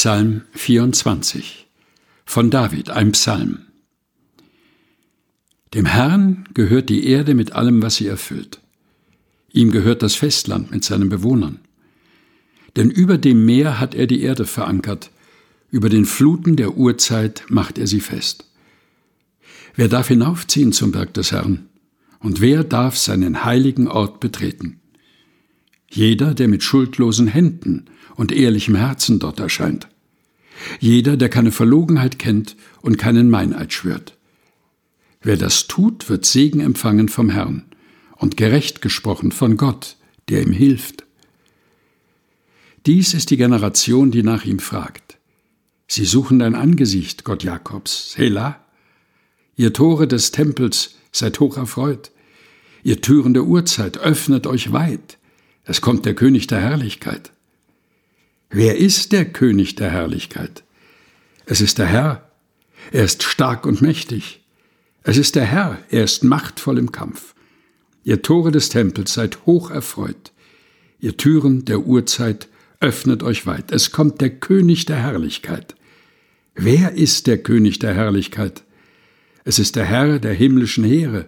Psalm 24 von David, ein Psalm. Dem Herrn gehört die Erde mit allem, was sie erfüllt. Ihm gehört das Festland mit seinen Bewohnern. Denn über dem Meer hat er die Erde verankert, über den Fluten der Urzeit macht er sie fest. Wer darf hinaufziehen zum Berg des Herrn? Und wer darf seinen heiligen Ort betreten? Jeder, der mit schuldlosen Händen und ehrlichem Herzen dort erscheint. Jeder, der keine Verlogenheit kennt und keinen Meineid schwört. Wer das tut, wird Segen empfangen vom Herrn und gerecht gesprochen von Gott, der ihm hilft. Dies ist die Generation, die nach ihm fragt. Sie suchen dein Angesicht, Gott Jakobs, Selah. Ihr Tore des Tempels, seid hoch erfreut. Ihr Türen der Urzeit, öffnet euch weit. Es kommt der König der Herrlichkeit. Wer ist der König der Herrlichkeit? Es ist der Herr. Er ist stark und mächtig. Es ist der Herr. Er ist machtvoll im Kampf. Ihr Tore des Tempels seid hoch erfreut. Ihr Türen der Urzeit öffnet euch weit. Es kommt der König der Herrlichkeit. Wer ist der König der Herrlichkeit? Es ist der Herr der himmlischen Heere.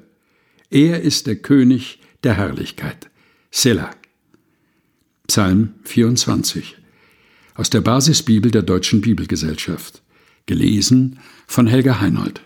Er ist der König der Herrlichkeit. Selah. Psalm 24 aus der Basisbibel der Deutschen Bibelgesellschaft. Gelesen von Helga Heinold.